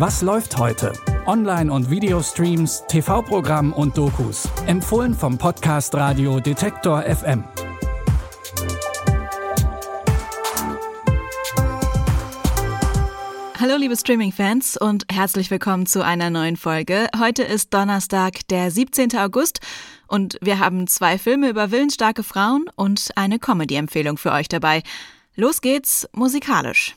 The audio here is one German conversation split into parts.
Was läuft heute? Online- und Videostreams, TV-Programm und Dokus. Empfohlen vom Podcast Radio Detektor FM. Hallo liebe Streaming-Fans und herzlich willkommen zu einer neuen Folge. Heute ist Donnerstag, der 17. August und wir haben zwei Filme über willensstarke Frauen und eine Comedy-Empfehlung für euch dabei. Los geht's musikalisch.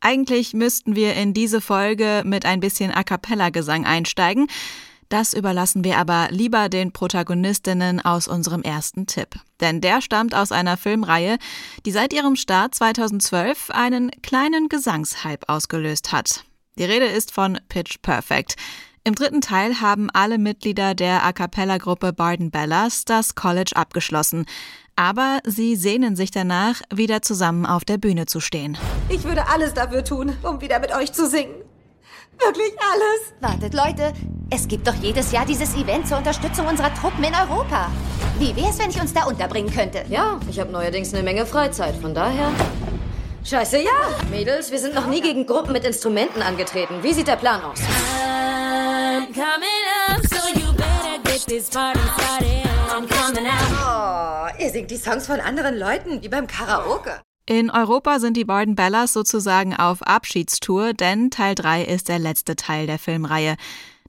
Eigentlich müssten wir in diese Folge mit ein bisschen A cappella-Gesang einsteigen. Das überlassen wir aber lieber den Protagonistinnen aus unserem ersten Tipp. Denn der stammt aus einer Filmreihe, die seit ihrem Start 2012 einen kleinen Gesangshype ausgelöst hat. Die Rede ist von Pitch Perfect. Im dritten Teil haben alle Mitglieder der A cappella-Gruppe Barden Bellas das College abgeschlossen. Aber sie sehnen sich danach, wieder zusammen auf der Bühne zu stehen. Ich würde alles dafür tun, um wieder mit euch zu singen. Wirklich alles. Wartet, Leute. Es gibt doch jedes Jahr dieses Event zur Unterstützung unserer Truppen in Europa. Wie wär's, wenn ich uns da unterbringen könnte? Ja, ich habe neuerdings eine Menge Freizeit. Von daher. Scheiße, ja! Mädels, wir sind noch nie gegen Gruppen mit Instrumenten angetreten. Wie sieht der Plan aus? Oh, ihr singt die Songs von anderen Leuten, wie beim Karaoke. In Europa sind die Barden Bellas sozusagen auf Abschiedstour, denn Teil 3 ist der letzte Teil der Filmreihe.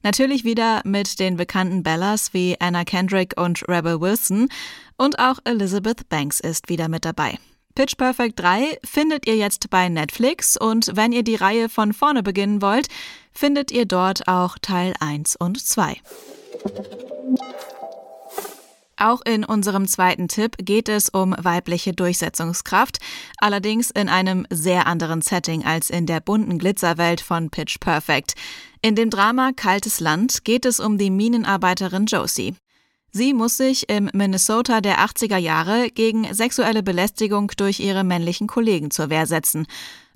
Natürlich wieder mit den bekannten Bellas wie Anna Kendrick und Rebel Wilson und auch Elizabeth Banks ist wieder mit dabei. Pitch Perfect 3 findet ihr jetzt bei Netflix und wenn ihr die Reihe von vorne beginnen wollt, findet ihr dort auch Teil 1 und 2. Auch in unserem zweiten Tipp geht es um weibliche Durchsetzungskraft, allerdings in einem sehr anderen Setting als in der bunten Glitzerwelt von Pitch Perfect. In dem Drama Kaltes Land geht es um die Minenarbeiterin Josie. Sie muss sich im Minnesota der 80er Jahre gegen sexuelle Belästigung durch ihre männlichen Kollegen zur Wehr setzen.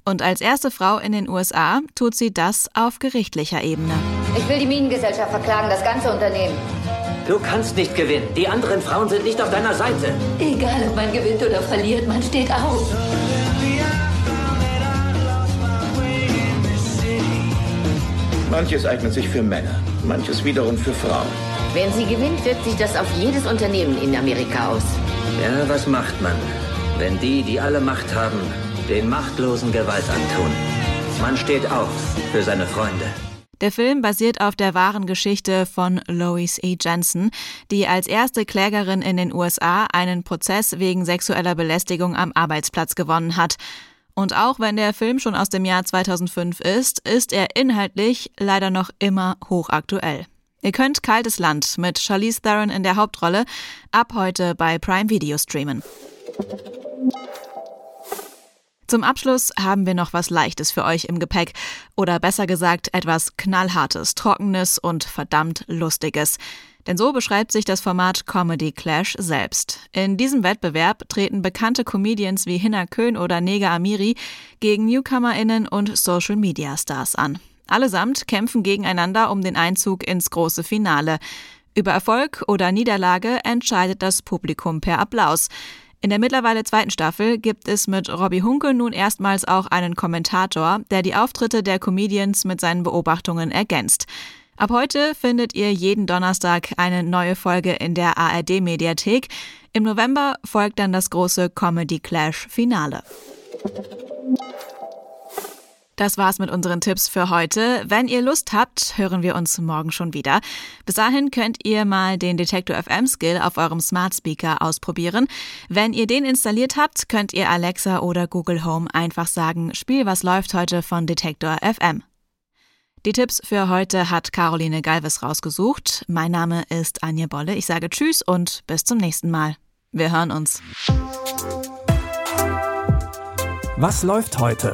Und als erste Frau in den USA tut sie das auf gerichtlicher Ebene. Ich will die Minengesellschaft verklagen, das ganze Unternehmen. Du kannst nicht gewinnen. Die anderen Frauen sind nicht auf deiner Seite. Egal, ob man gewinnt oder verliert, man steht auf. Manches eignet sich für Männer, manches wiederum für Frauen. Wenn sie gewinnt, wirkt sich das auf jedes Unternehmen in Amerika aus. Ja, was macht man, wenn die, die alle Macht haben, den Machtlosen Gewalt antun? Man steht auf für seine Freunde. Der Film basiert auf der wahren Geschichte von Lois E. Jensen, die als erste Klägerin in den USA einen Prozess wegen sexueller Belästigung am Arbeitsplatz gewonnen hat. Und auch wenn der Film schon aus dem Jahr 2005 ist, ist er inhaltlich leider noch immer hochaktuell. Ihr könnt Kaltes Land mit Charlize Theron in der Hauptrolle ab heute bei Prime Video streamen. Zum Abschluss haben wir noch was Leichtes für euch im Gepäck. Oder besser gesagt, etwas Knallhartes, Trockenes und verdammt Lustiges. Denn so beschreibt sich das Format Comedy Clash selbst. In diesem Wettbewerb treten bekannte Comedians wie Hinna Köhn oder Nega Amiri gegen NewcomerInnen und Social Media Stars an. Allesamt kämpfen gegeneinander um den Einzug ins große Finale. Über Erfolg oder Niederlage entscheidet das Publikum per Applaus. In der mittlerweile zweiten Staffel gibt es mit Robbie Hunke nun erstmals auch einen Kommentator, der die Auftritte der Comedians mit seinen Beobachtungen ergänzt. Ab heute findet ihr jeden Donnerstag eine neue Folge in der ARD Mediathek. Im November folgt dann das große Comedy Clash Finale. Das war's mit unseren Tipps für heute. Wenn ihr Lust habt, hören wir uns morgen schon wieder. Bis dahin könnt ihr mal den Detektor FM Skill auf eurem Smart Speaker ausprobieren. Wenn ihr den installiert habt, könnt ihr Alexa oder Google Home einfach sagen, Spiel was läuft heute von Detektor FM. Die Tipps für heute hat Caroline Galvis rausgesucht. Mein Name ist Anja Bolle. Ich sage Tschüss und bis zum nächsten Mal. Wir hören uns. Was läuft heute?